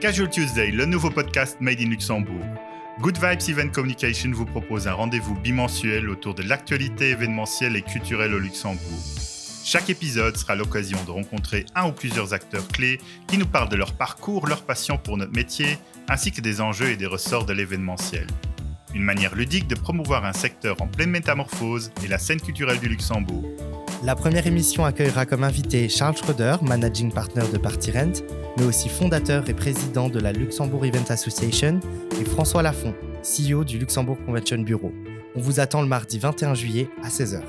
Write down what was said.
Casual Tuesday, le nouveau podcast Made in Luxembourg. Good Vibes Event Communication vous propose un rendez-vous bimensuel autour de l'actualité événementielle et culturelle au Luxembourg. Chaque épisode sera l'occasion de rencontrer un ou plusieurs acteurs clés qui nous parlent de leur parcours, leur passion pour notre métier, ainsi que des enjeux et des ressorts de l'événementiel. Une manière ludique de promouvoir un secteur en pleine métamorphose et la scène culturelle du Luxembourg. La première émission accueillera comme invité Charles Schroeder, managing partner de Party Rent, mais aussi fondateur et président de la Luxembourg Event Association, et François Lafont, CEO du Luxembourg Convention Bureau. On vous attend le mardi 21 juillet à 16h.